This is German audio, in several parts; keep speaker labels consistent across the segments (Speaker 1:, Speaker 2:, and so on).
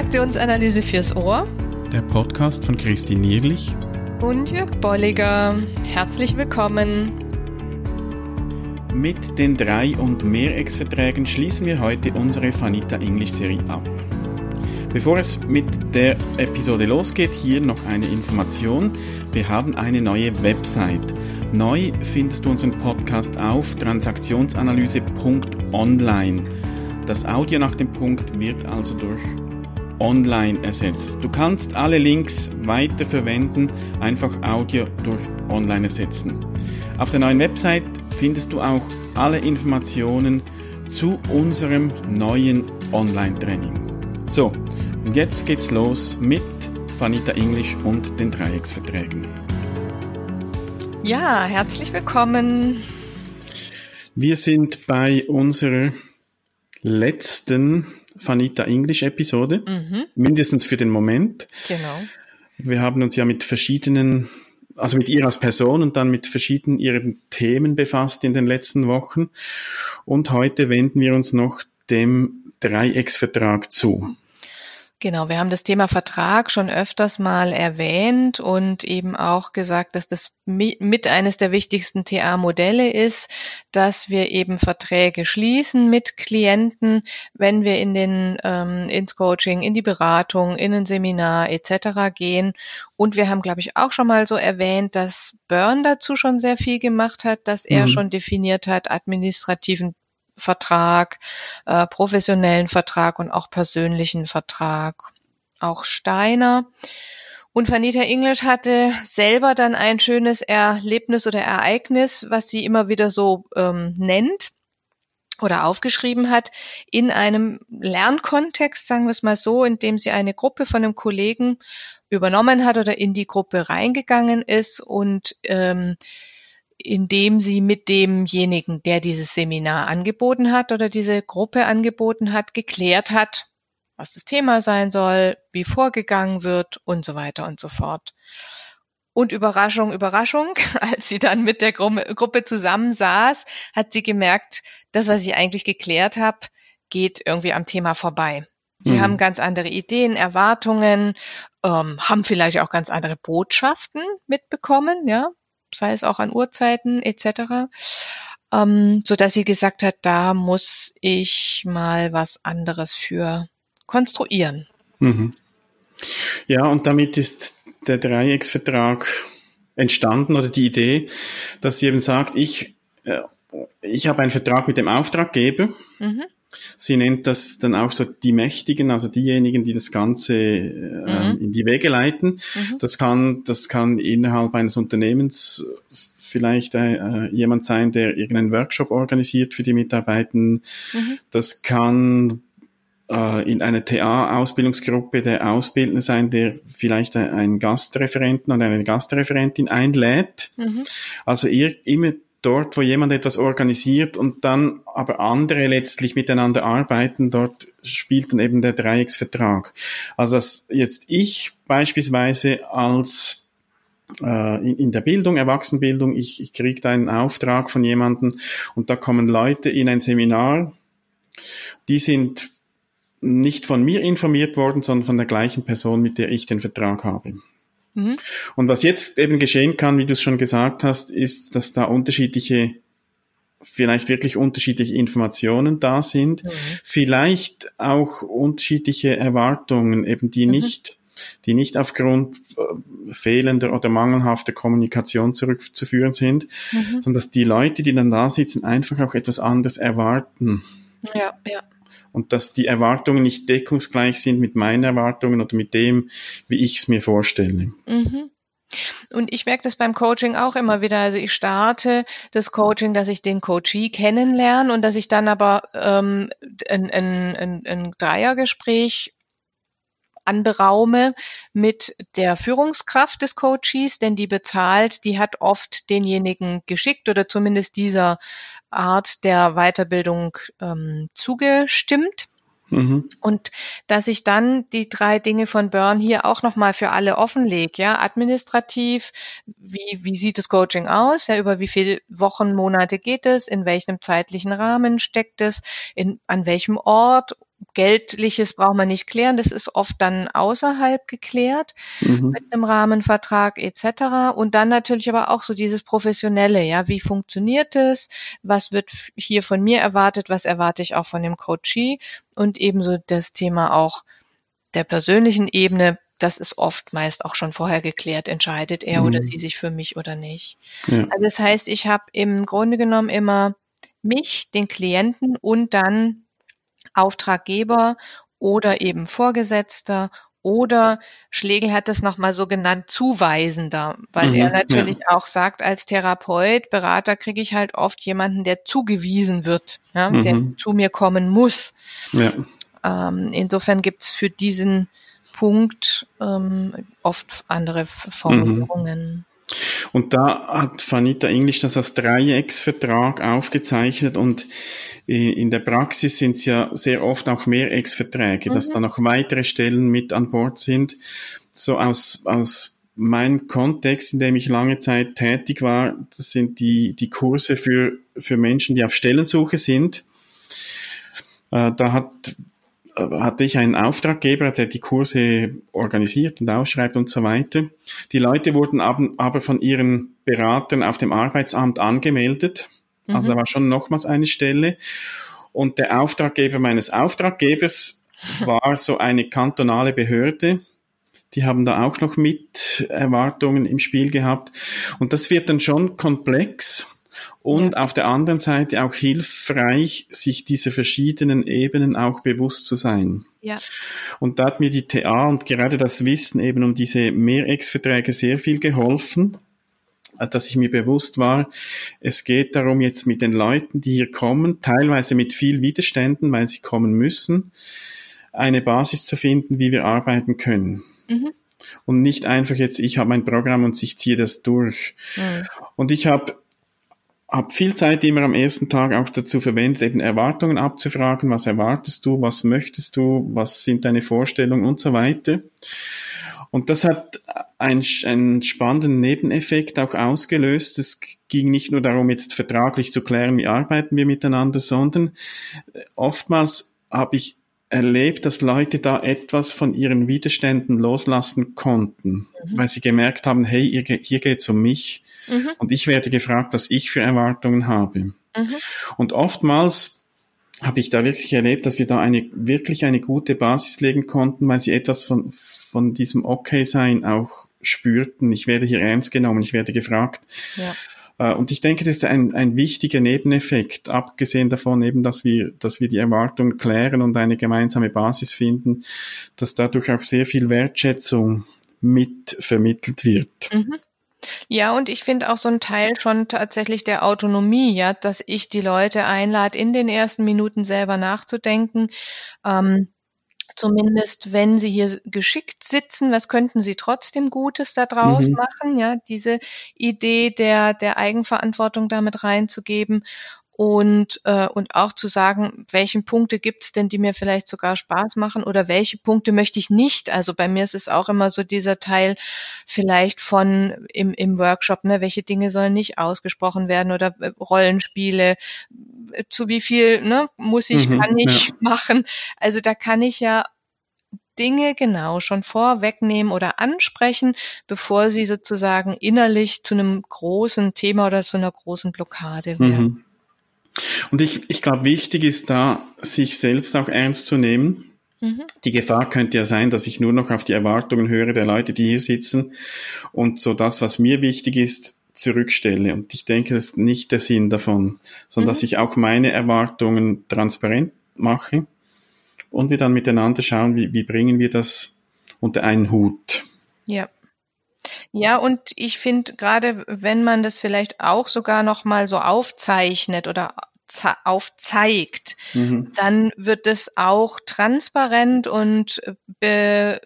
Speaker 1: Transaktionsanalyse fürs Ohr.
Speaker 2: Der Podcast von Christine Nierlich
Speaker 1: und Jörg Bolliger. Herzlich willkommen.
Speaker 2: Mit den drei und mehr Ex-Verträgen schließen wir heute unsere Fanita English Serie ab. Bevor es mit der Episode losgeht, hier noch eine Information. Wir haben eine neue Website. Neu findest du unseren Podcast auf transaktionsanalyse.online. Das Audio nach dem Punkt wird also durch online ersetzt. Du kannst alle Links weiter verwenden, einfach Audio durch online ersetzen. Auf der neuen Website findest du auch alle Informationen zu unserem neuen Online-Training. So, und jetzt geht's los mit Vanita English und den Dreiecksverträgen.
Speaker 1: Ja, herzlich willkommen.
Speaker 2: Wir sind bei unserer letzten Vanita English Episode, mhm. mindestens für den Moment.
Speaker 1: Genau.
Speaker 2: Wir haben uns ja mit verschiedenen, also mit ihr als Person und dann mit verschiedenen ihren Themen befasst in den letzten Wochen. Und heute wenden wir uns noch dem Dreiecksvertrag zu.
Speaker 1: Genau, wir haben das Thema Vertrag schon öfters mal erwähnt und eben auch gesagt, dass das mit eines der wichtigsten TA-Modelle ist, dass wir eben Verträge schließen mit Klienten, wenn wir in den ähm, ins Coaching, in die Beratung, in ein Seminar etc. gehen. Und wir haben, glaube ich, auch schon mal so erwähnt, dass Burn dazu schon sehr viel gemacht hat, dass er mhm. schon definiert hat, administrativen Vertrag, äh, professionellen Vertrag und auch persönlichen Vertrag. Auch Steiner. Und Vanita English hatte selber dann ein schönes Erlebnis oder Ereignis, was sie immer wieder so ähm, nennt oder aufgeschrieben hat, in einem Lernkontext, sagen wir es mal so, in dem sie eine Gruppe von einem Kollegen übernommen hat oder in die Gruppe reingegangen ist und ähm, indem sie mit demjenigen, der dieses Seminar angeboten hat oder diese Gruppe angeboten hat, geklärt hat, was das Thema sein soll, wie vorgegangen wird und so weiter und so fort. Und Überraschung, Überraschung, als sie dann mit der Gruppe zusammensaß, hat sie gemerkt, das, was ich eigentlich geklärt habe, geht irgendwie am Thema vorbei. Sie mhm. haben ganz andere Ideen, Erwartungen, ähm, haben vielleicht auch ganz andere Botschaften mitbekommen, ja, sei es auch an Uhrzeiten etc., ähm, so dass sie gesagt hat, da muss ich mal was anderes für konstruieren.
Speaker 2: Mhm. Ja, und damit ist der Dreiecksvertrag entstanden oder die Idee, dass sie eben sagt, ich, äh, ich habe einen Vertrag mit dem Auftraggeber. Mhm. Sie nennt das dann auch so die Mächtigen, also diejenigen, die das Ganze äh, mhm. in die Wege leiten. Mhm. Das kann, das kann innerhalb eines Unternehmens vielleicht äh, jemand sein, der irgendeinen Workshop organisiert für die Mitarbeitenden. Mhm. Das kann äh, in einer TA-Ausbildungsgruppe der Ausbildner sein, der vielleicht einen Gastreferenten oder eine Gastreferentin einlädt. Mhm. Also ihr immer dort, wo jemand etwas organisiert und dann aber andere letztlich miteinander arbeiten, dort spielt dann eben der Dreiecksvertrag. Also dass jetzt ich beispielsweise als äh, in, der Bildung, Erwachsenenbildung, ich, ich kriege da einen Auftrag von jemandem und da kommen Leute in ein Seminar, die sind nicht von mir informiert worden, sondern von der gleichen Person, mit der ich den Vertrag habe. Mhm. Und was jetzt eben geschehen kann, wie du es schon gesagt hast, ist, dass da unterschiedliche, vielleicht wirklich unterschiedliche Informationen da sind, mhm. vielleicht auch unterschiedliche Erwartungen, eben die mhm. nicht die nicht aufgrund äh, fehlender oder mangelhafter Kommunikation zurückzuführen sind, mhm. sondern dass die Leute, die dann da sitzen, einfach auch etwas anderes erwarten.
Speaker 1: Ja, ja
Speaker 2: und dass die Erwartungen nicht deckungsgleich sind mit meinen Erwartungen oder mit dem, wie ich es mir vorstelle. Mhm.
Speaker 1: Und ich merke das beim Coaching auch immer wieder. Also ich starte das Coaching, dass ich den Coachee kennenlerne und dass ich dann aber ähm, ein, ein, ein, ein Dreiergespräch anberaume mit der Führungskraft des Coaches, denn die bezahlt, die hat oft denjenigen geschickt oder zumindest dieser Art der Weiterbildung ähm, zugestimmt. Mhm. Und dass ich dann die drei Dinge von Burn hier auch nochmal für alle offenlege, ja, administrativ, wie, wie sieht das Coaching aus, ja, über wie viele Wochen, Monate geht es, in welchem zeitlichen Rahmen steckt es, in, an welchem Ort Geldliches braucht man nicht klären, das ist oft dann außerhalb geklärt mhm. mit einem Rahmenvertrag etc. Und dann natürlich aber auch so dieses Professionelle, ja, wie funktioniert es, was wird hier von mir erwartet, was erwarte ich auch von dem Coachee und ebenso das Thema auch der persönlichen Ebene, das ist oft meist auch schon vorher geklärt, entscheidet er mhm. oder sie sich für mich oder nicht. Ja. Also das heißt, ich habe im Grunde genommen immer mich, den Klienten und dann Auftraggeber oder eben Vorgesetzter oder Schlegel hat es nochmal so genannt, zuweisender, weil mhm, er natürlich ja. auch sagt, als Therapeut, Berater kriege ich halt oft jemanden, der zugewiesen wird, ja, mhm. der zu mir kommen muss. Ja. Ähm, insofern gibt's für diesen Punkt ähm, oft andere Formulierungen. Mhm.
Speaker 2: Und da hat Vanita English das als Dreiecksvertrag aufgezeichnet und äh, in der Praxis sind es ja sehr oft auch Mehrecksverträge, mhm. dass da noch weitere Stellen mit an Bord sind. So aus, aus meinem Kontext, in dem ich lange Zeit tätig war, das sind die, die Kurse für, für Menschen, die auf Stellensuche sind. Äh, da hat hatte ich einen Auftraggeber, der die Kurse organisiert und ausschreibt und so weiter. Die Leute wurden aber von ihren Beratern auf dem Arbeitsamt angemeldet. Also mhm. da war schon nochmals eine Stelle. Und der Auftraggeber meines Auftraggebers war so eine kantonale Behörde. Die haben da auch noch mit Erwartungen im Spiel gehabt. Und das wird dann schon komplex und ja. auf der anderen Seite auch hilfreich, sich diese verschiedenen Ebenen auch bewusst zu sein. Ja. Und da hat mir die TA und gerade das Wissen eben um diese Mehrex-Verträge sehr viel geholfen, dass ich mir bewusst war, es geht darum, jetzt mit den Leuten, die hier kommen, teilweise mit viel Widerständen, weil sie kommen müssen, eine Basis zu finden, wie wir arbeiten können. Mhm und nicht einfach jetzt, ich habe mein Programm und ich ziehe das durch. Mhm. Und ich habe habe viel Zeit immer am ersten Tag auch dazu verwendet, eben Erwartungen abzufragen, was erwartest du, was möchtest du, was sind deine Vorstellungen und so weiter. Und das hat einen, einen spannenden Nebeneffekt auch ausgelöst. Es ging nicht nur darum, jetzt vertraglich zu klären, wie arbeiten wir miteinander, sondern oftmals habe ich erlebt, dass Leute da etwas von ihren Widerständen loslassen konnten, mhm. weil sie gemerkt haben, hey, hier, hier geht es um mich Mhm. Und ich werde gefragt, was ich für Erwartungen habe. Mhm. Und oftmals habe ich da wirklich erlebt, dass wir da eine, wirklich eine gute Basis legen konnten, weil sie etwas von, von diesem Okay-Sein auch spürten. Ich werde hier ernst genommen, ich werde gefragt. Ja. Äh, und ich denke, das ist ein, ein wichtiger Nebeneffekt, abgesehen davon eben, dass wir, dass wir die Erwartungen klären und eine gemeinsame Basis finden, dass dadurch auch sehr viel Wertschätzung mit vermittelt wird. Mhm.
Speaker 1: Ja, und ich finde auch so ein Teil schon tatsächlich der Autonomie, ja, dass ich die Leute einlade, in den ersten Minuten selber nachzudenken. Ähm, zumindest wenn sie hier geschickt sitzen, was könnten sie trotzdem Gutes daraus mhm. machen, ja, diese Idee der, der Eigenverantwortung damit reinzugeben und, äh, und auch zu sagen, welchen Punkte gibt es denn, die mir vielleicht sogar Spaß machen oder welche Punkte möchte ich nicht. Also bei mir ist es auch immer so dieser Teil vielleicht von im, im Workshop, ne, welche Dinge sollen nicht ausgesprochen werden oder äh, Rollenspiele, zu wie viel ne, muss ich, mhm, kann ich ja. machen. Also da kann ich ja Dinge genau schon vorwegnehmen oder ansprechen, bevor sie sozusagen innerlich zu einem großen Thema oder zu einer großen Blockade werden. Mhm.
Speaker 2: Und ich, ich glaube, wichtig ist da, sich selbst auch ernst zu nehmen. Mhm. Die Gefahr könnte ja sein, dass ich nur noch auf die Erwartungen höre der Leute, die hier sitzen und so das, was mir wichtig ist, zurückstelle. Und ich denke, das ist nicht der Sinn davon, sondern mhm. dass ich auch meine Erwartungen transparent mache und wir dann miteinander schauen, wie, wie bringen wir das unter einen Hut.
Speaker 1: Ja. Ja, und ich finde gerade, wenn man das vielleicht auch sogar noch mal so aufzeichnet oder aufzeigt, mhm. dann wird es auch transparent und be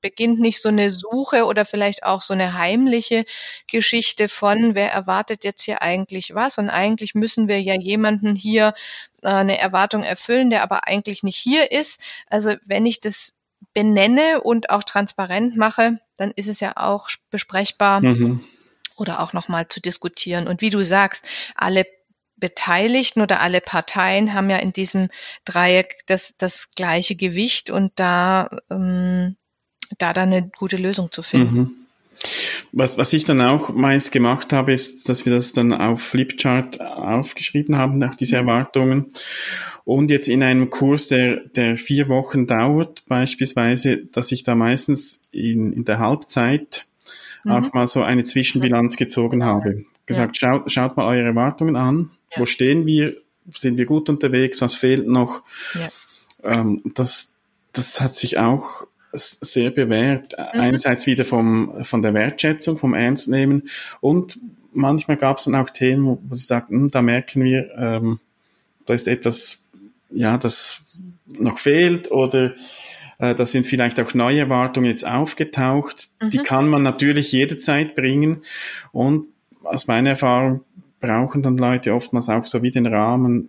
Speaker 1: beginnt nicht so eine Suche oder vielleicht auch so eine heimliche Geschichte von, wer erwartet jetzt hier eigentlich was? Und eigentlich müssen wir ja jemanden hier äh, eine Erwartung erfüllen, der aber eigentlich nicht hier ist. Also wenn ich das benenne und auch transparent mache, dann ist es ja auch besprechbar mhm. oder auch nochmal zu diskutieren. Und wie du sagst, alle Beteiligten oder alle Parteien haben ja in diesem Dreieck das, das gleiche Gewicht und da, ähm, da dann eine gute Lösung zu finden. Mhm.
Speaker 2: Was, was ich dann auch meist gemacht habe, ist, dass wir das dann auf Flipchart aufgeschrieben haben, nach diese mhm. Erwartungen. Und jetzt in einem Kurs, der, der vier Wochen dauert, beispielsweise, dass ich da meistens in, in der Halbzeit mhm. auch mal so eine Zwischenbilanz gezogen habe. Gesagt, ja. schaut, schaut mal eure Erwartungen an. Ja. Wo stehen wir? Sind wir gut unterwegs? Was fehlt noch? Ja. Ähm, das, das hat sich auch sehr bewährt. Mhm. Einerseits wieder vom, von der Wertschätzung, vom Ernstnehmen und manchmal gab es dann auch Themen, wo, sie sagten, hm, da merken wir, ähm, da ist etwas, ja, das noch fehlt oder äh, da sind vielleicht auch neue Erwartungen jetzt aufgetaucht. Mhm. Die kann man natürlich jederzeit bringen und aus meiner Erfahrung brauchen dann Leute oftmals auch so wie den Rahmen,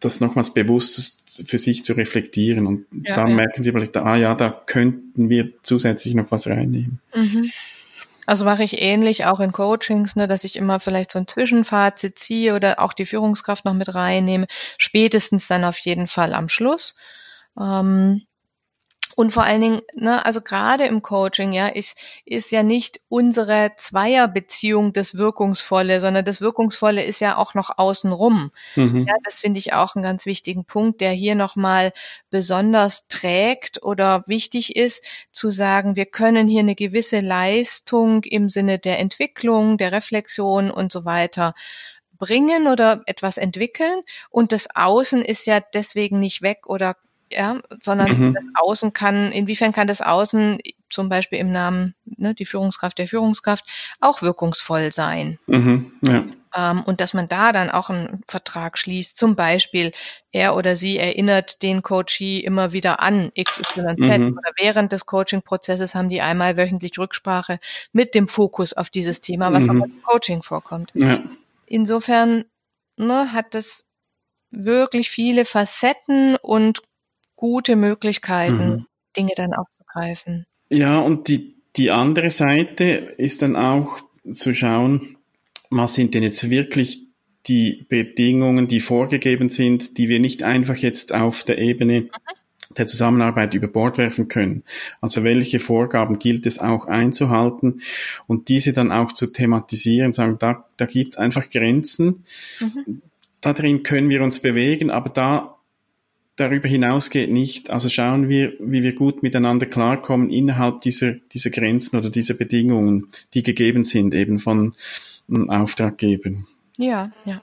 Speaker 2: das nochmals bewusst für sich zu reflektieren. Und ja, dann ja. merken sie vielleicht, ah ja, da könnten wir zusätzlich noch was reinnehmen. Mhm.
Speaker 1: Also mache ich ähnlich auch in Coachings, ne, dass ich immer vielleicht so ein Zwischenfazit ziehe oder auch die Führungskraft noch mit reinnehme, spätestens dann auf jeden Fall am Schluss. Ähm, und vor allen Dingen, ne, also gerade im Coaching, ja, ist, ist ja nicht unsere Zweierbeziehung das Wirkungsvolle, sondern das Wirkungsvolle ist ja auch noch außenrum. Mhm. Ja, das finde ich auch einen ganz wichtigen Punkt, der hier nochmal besonders trägt oder wichtig ist, zu sagen, wir können hier eine gewisse Leistung im Sinne der Entwicklung, der Reflexion und so weiter bringen oder etwas entwickeln und das Außen ist ja deswegen nicht weg oder ja, sondern mhm. das Außen kann, inwiefern kann das Außen zum Beispiel im Namen, ne, die Führungskraft der Führungskraft, auch wirkungsvoll sein. Mhm, ja. ähm, und dass man da dann auch einen Vertrag schließt, zum Beispiel er oder sie erinnert den Coachee immer wieder an XYZ mhm. oder während des Coaching-Prozesses haben die einmal wöchentlich Rücksprache mit dem Fokus auf dieses Thema, was mhm. auch im Coaching vorkommt. Ja. Insofern ne, hat das wirklich viele Facetten und gute Möglichkeiten, mhm. Dinge dann aufzugreifen.
Speaker 2: Ja, und die, die andere Seite ist dann auch zu schauen, was sind denn jetzt wirklich die Bedingungen, die vorgegeben sind, die wir nicht einfach jetzt auf der Ebene mhm. der Zusammenarbeit über Bord werfen können. Also welche Vorgaben gilt es auch einzuhalten und diese dann auch zu thematisieren, sagen, da, da gibt es einfach Grenzen. Mhm. Da drin können wir uns bewegen, aber da darüber hinaus geht nicht. Also schauen wir, wie wir gut miteinander klarkommen innerhalb dieser, dieser Grenzen oder dieser Bedingungen, die gegeben sind, eben von Auftraggebern.
Speaker 1: Ja, ja.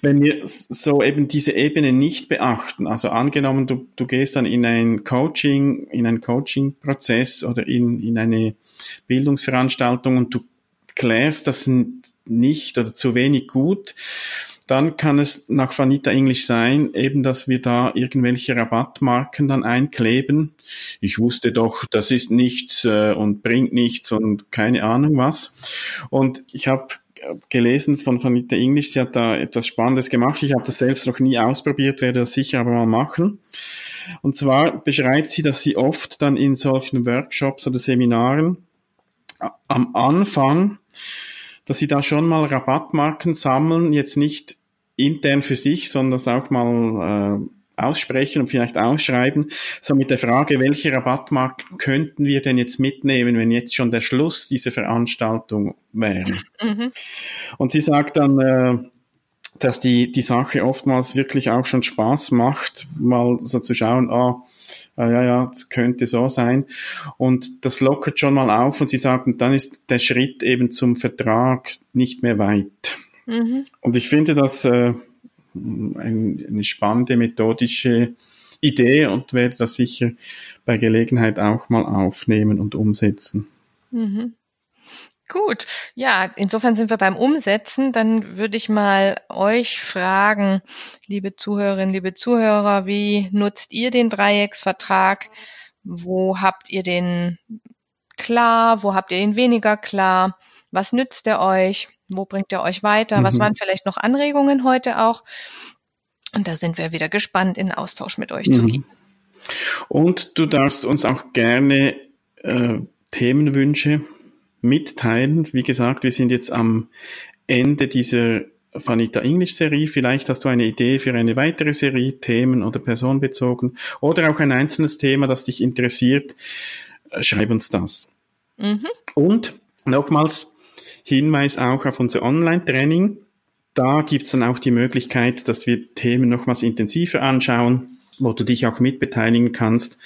Speaker 2: Wenn wir so eben diese Ebene nicht beachten, also angenommen, du, du gehst dann in ein Coaching, in einen Coaching-Prozess oder in, in eine Bildungsveranstaltung und du klärst das nicht oder zu wenig gut, dann kann es nach Vanita English sein, eben, dass wir da irgendwelche Rabattmarken dann einkleben. Ich wusste doch, das ist nichts äh, und bringt nichts und keine Ahnung was. Und ich habe gelesen von Vanita English, sie hat da etwas Spannendes gemacht. Ich habe das selbst noch nie ausprobiert, werde das sicher aber mal machen. Und zwar beschreibt sie, dass sie oft dann in solchen Workshops oder Seminaren am Anfang dass sie da schon mal Rabattmarken sammeln, jetzt nicht intern für sich, sondern das auch mal äh, aussprechen und vielleicht ausschreiben, so mit der Frage, welche Rabattmarken könnten wir denn jetzt mitnehmen, wenn jetzt schon der Schluss dieser Veranstaltung wäre. Mhm. Und sie sagt dann, äh, dass die, die Sache oftmals wirklich auch schon Spaß macht, mal so zu schauen, ah, ah ja, ja, das könnte so sein. Und das lockert schon mal auf und sie sagen, dann ist der Schritt eben zum Vertrag nicht mehr weit. Mhm. Und ich finde das äh, ein, eine spannende methodische Idee und werde das sicher bei Gelegenheit auch mal aufnehmen und umsetzen.
Speaker 1: Mhm. Gut, ja, insofern sind wir beim Umsetzen. Dann würde ich mal euch fragen, liebe Zuhörerinnen, liebe Zuhörer, wie nutzt ihr den Dreiecksvertrag? Wo habt ihr den klar? Wo habt ihr ihn weniger klar? Was nützt er euch? Wo bringt er euch weiter? Mhm. Was waren vielleicht noch Anregungen heute auch? Und da sind wir wieder gespannt, in Austausch mit euch mhm. zu gehen.
Speaker 2: Und du darfst uns auch gerne äh, Themenwünsche mitteilen. Wie gesagt, wir sind jetzt am Ende dieser Vanita English Serie. Vielleicht hast du eine Idee für eine weitere Serie, Themen oder personenbezogen oder auch ein einzelnes Thema, das dich interessiert. Äh, schreib uns das. Mhm. Und nochmals Hinweis auch auf unser Online-Training. Da gibt's dann auch die Möglichkeit, dass wir Themen nochmals intensiver anschauen, wo du dich auch mitbeteiligen kannst.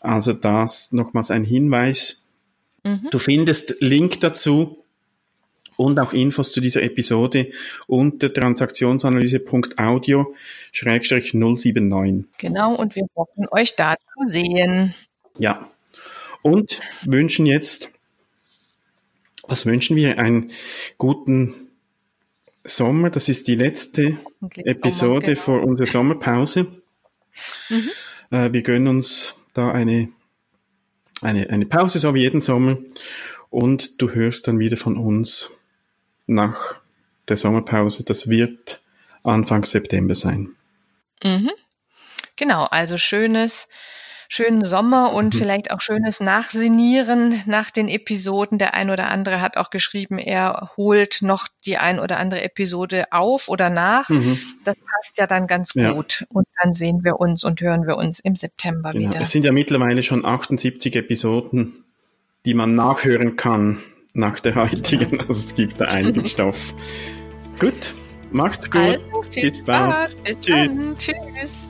Speaker 2: Also das nochmals ein Hinweis. Mhm. Du findest Link dazu und auch Infos zu dieser Episode unter transaktionsanalyse.audio-079.
Speaker 1: Genau, und wir hoffen, euch da zu sehen.
Speaker 2: Ja, und wünschen jetzt, was wünschen wir? Einen guten Sommer. Das ist die letzte Episode genau. vor unserer Sommerpause. Mhm. Äh, wir gönnen uns da eine, eine, eine Pause, so wie jeden Sommer. Und du hörst dann wieder von uns nach der Sommerpause. Das wird Anfang September sein.
Speaker 1: Mhm. Genau, also schönes, schönen Sommer und mhm. vielleicht auch schönes Nachsinieren nach den Episoden. Der ein oder andere hat auch geschrieben, er holt noch die ein oder andere Episode auf oder nach. Mhm. Das passt ja dann ganz ja. gut. Und dann sehen wir uns und hören wir uns im September genau. wieder.
Speaker 2: Es sind ja mittlerweile schon 78 Episoden, die man nachhören kann nach der heutigen. Also es gibt da einigen Stoff. Gut, macht's gut. Also, Bis bald. Bis Tschüss. Tschüss.